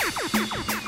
Wow.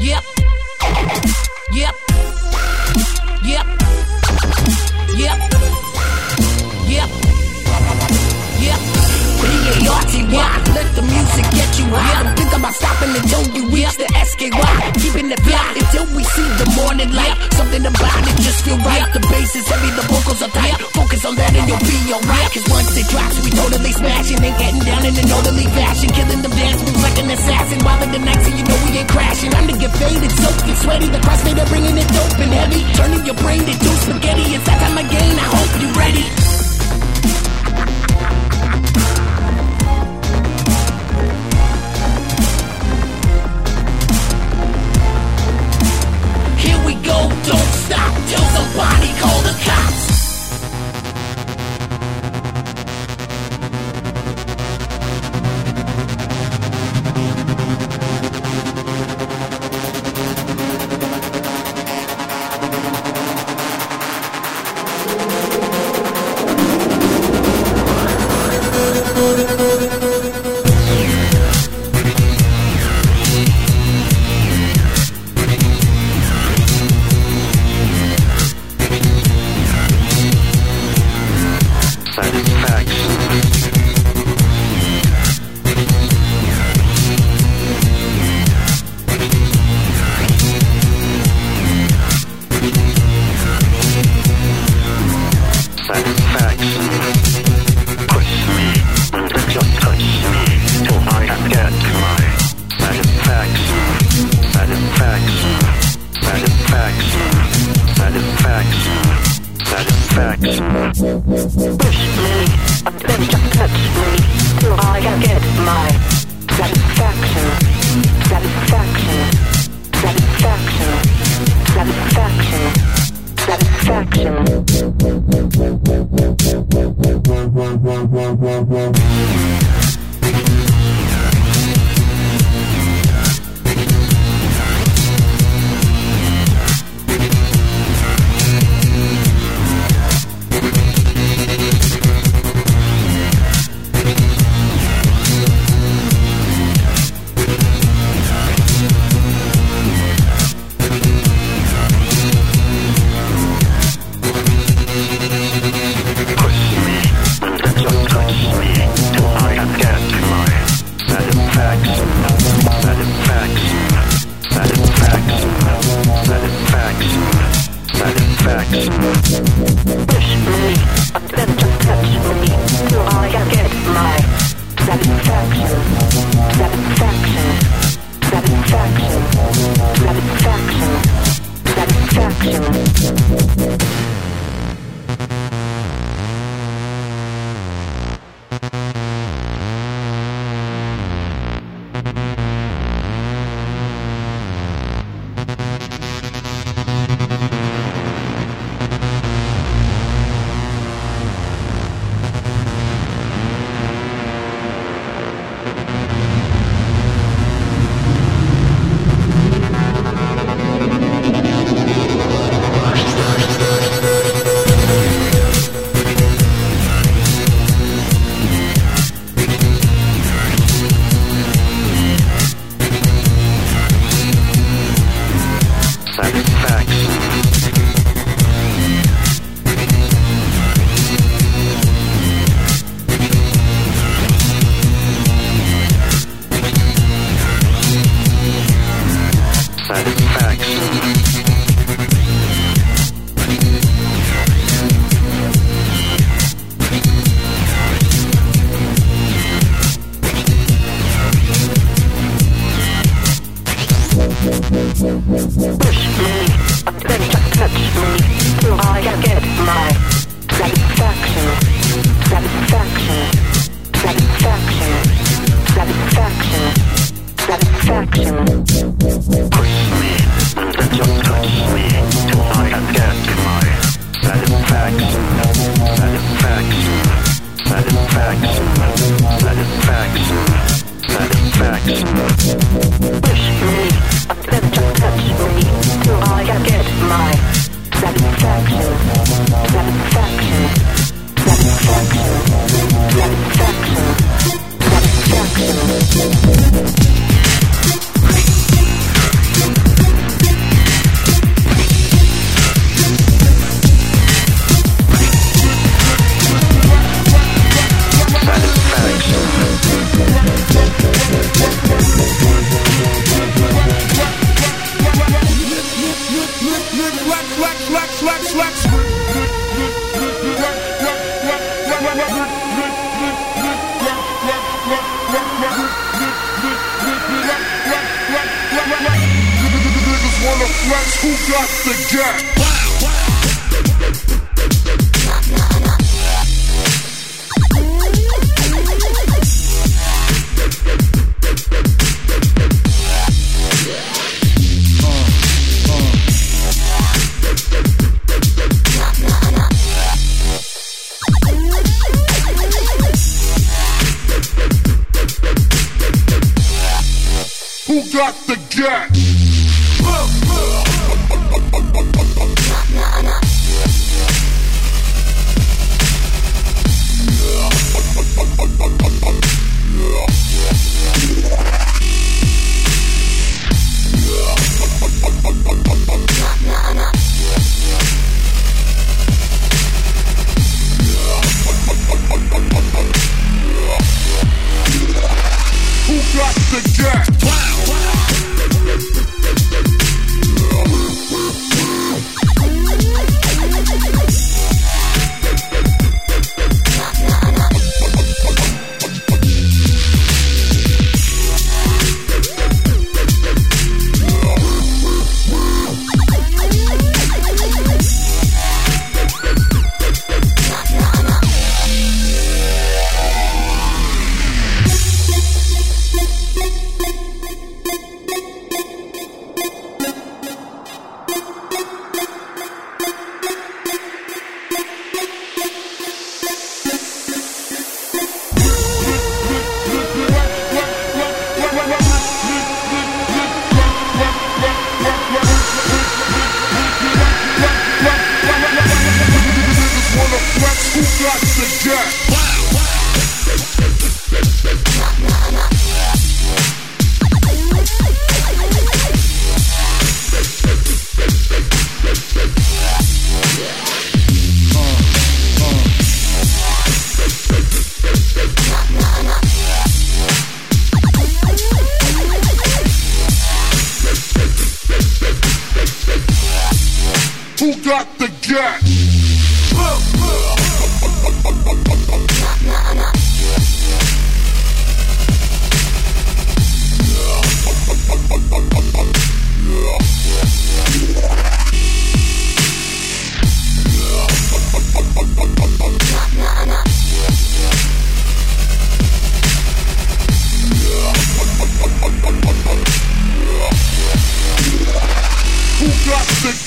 Yep. why? Yeah, think about stopping until we reach the escape. Keeping it flat until we see the morning light. Something about it just feel right. The bass is heavy, the vocals are tight. Focus on that and you'll be alright. Cause once it drops, we totally smashing and getting down in an orderly fashion. Killing them dance moves like an assassin. While in the night, so you know we ain't crashing. I'm to get faded, soaked and sweaty. The crossfader bringing it dope and heavy. Turning your brain into spaghetti. It's that time again, I hope you're ready. Call somebody the cops.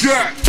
Serve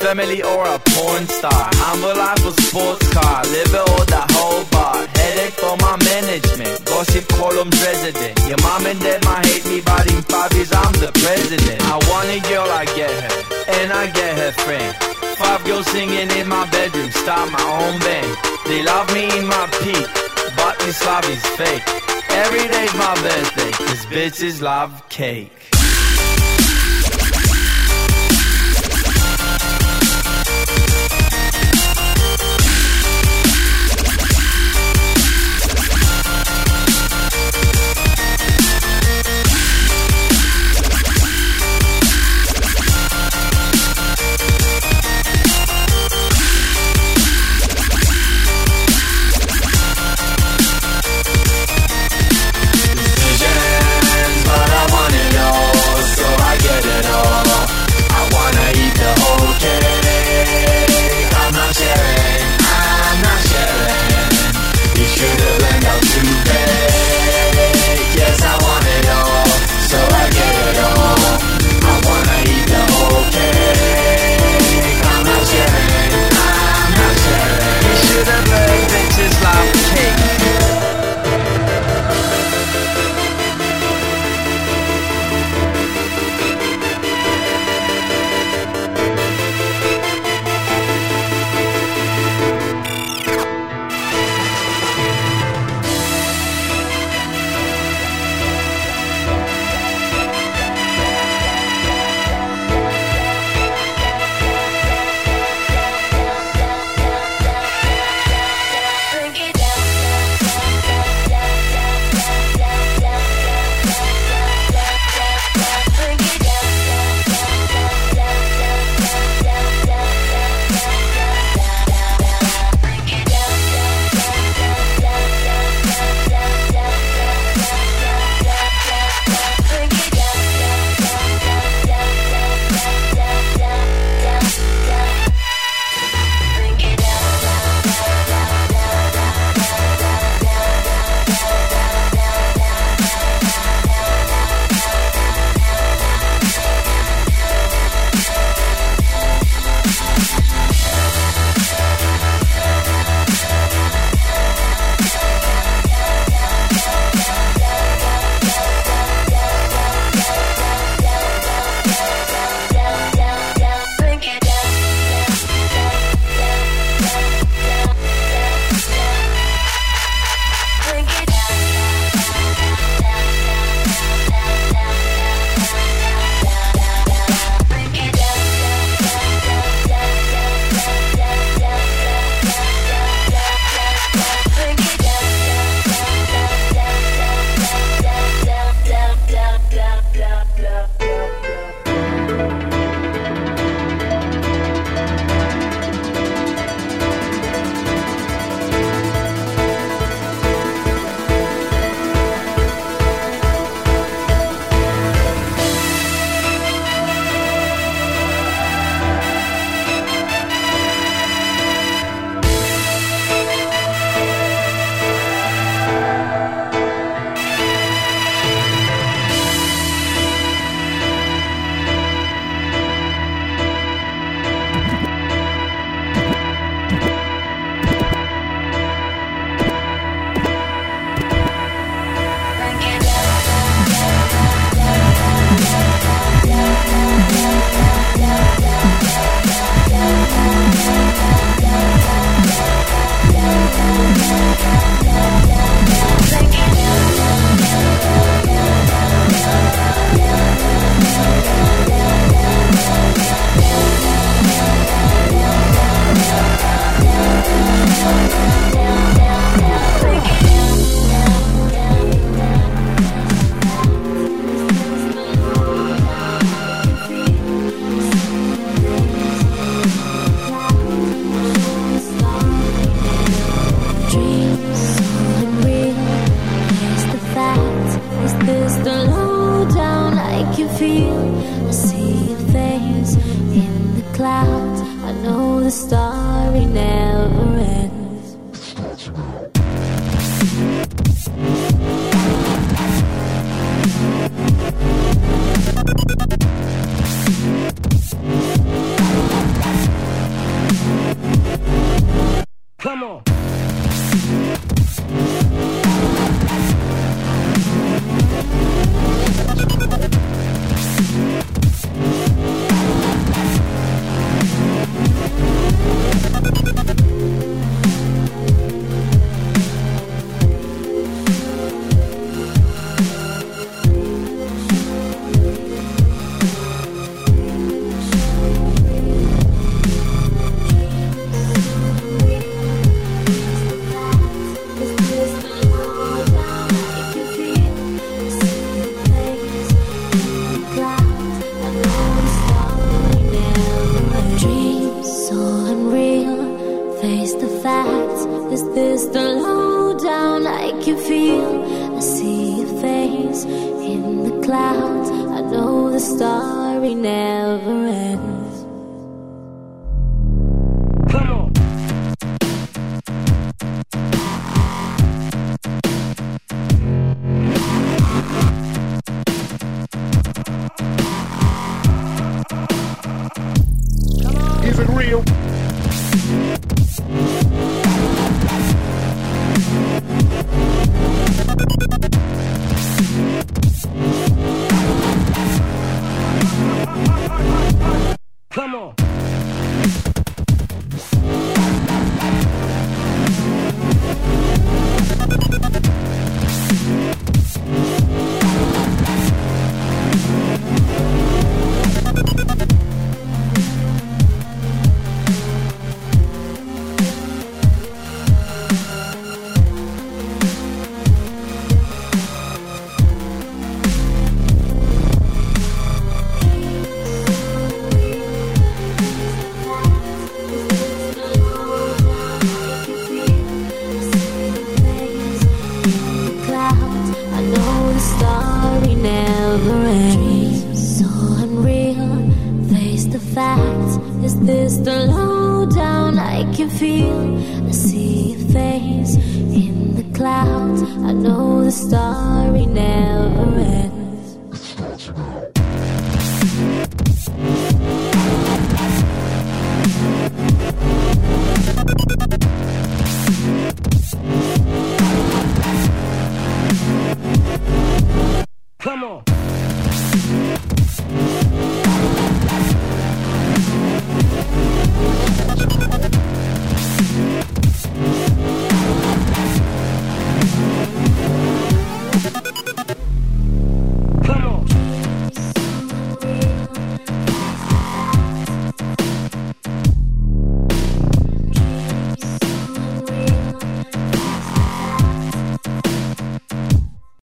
family or a porn star. Humble life or sports car. Live it or the whole bar. Headache for my management. Gossip columns resident. Your mom and dad might hate me, but in five years I'm the president. I want a girl, I get her. And I get her friend. Five girls singing in my bedroom. Start my own band. They love me in my peak. But this love is fake. Every day's my birthday. Cause bitches love cake.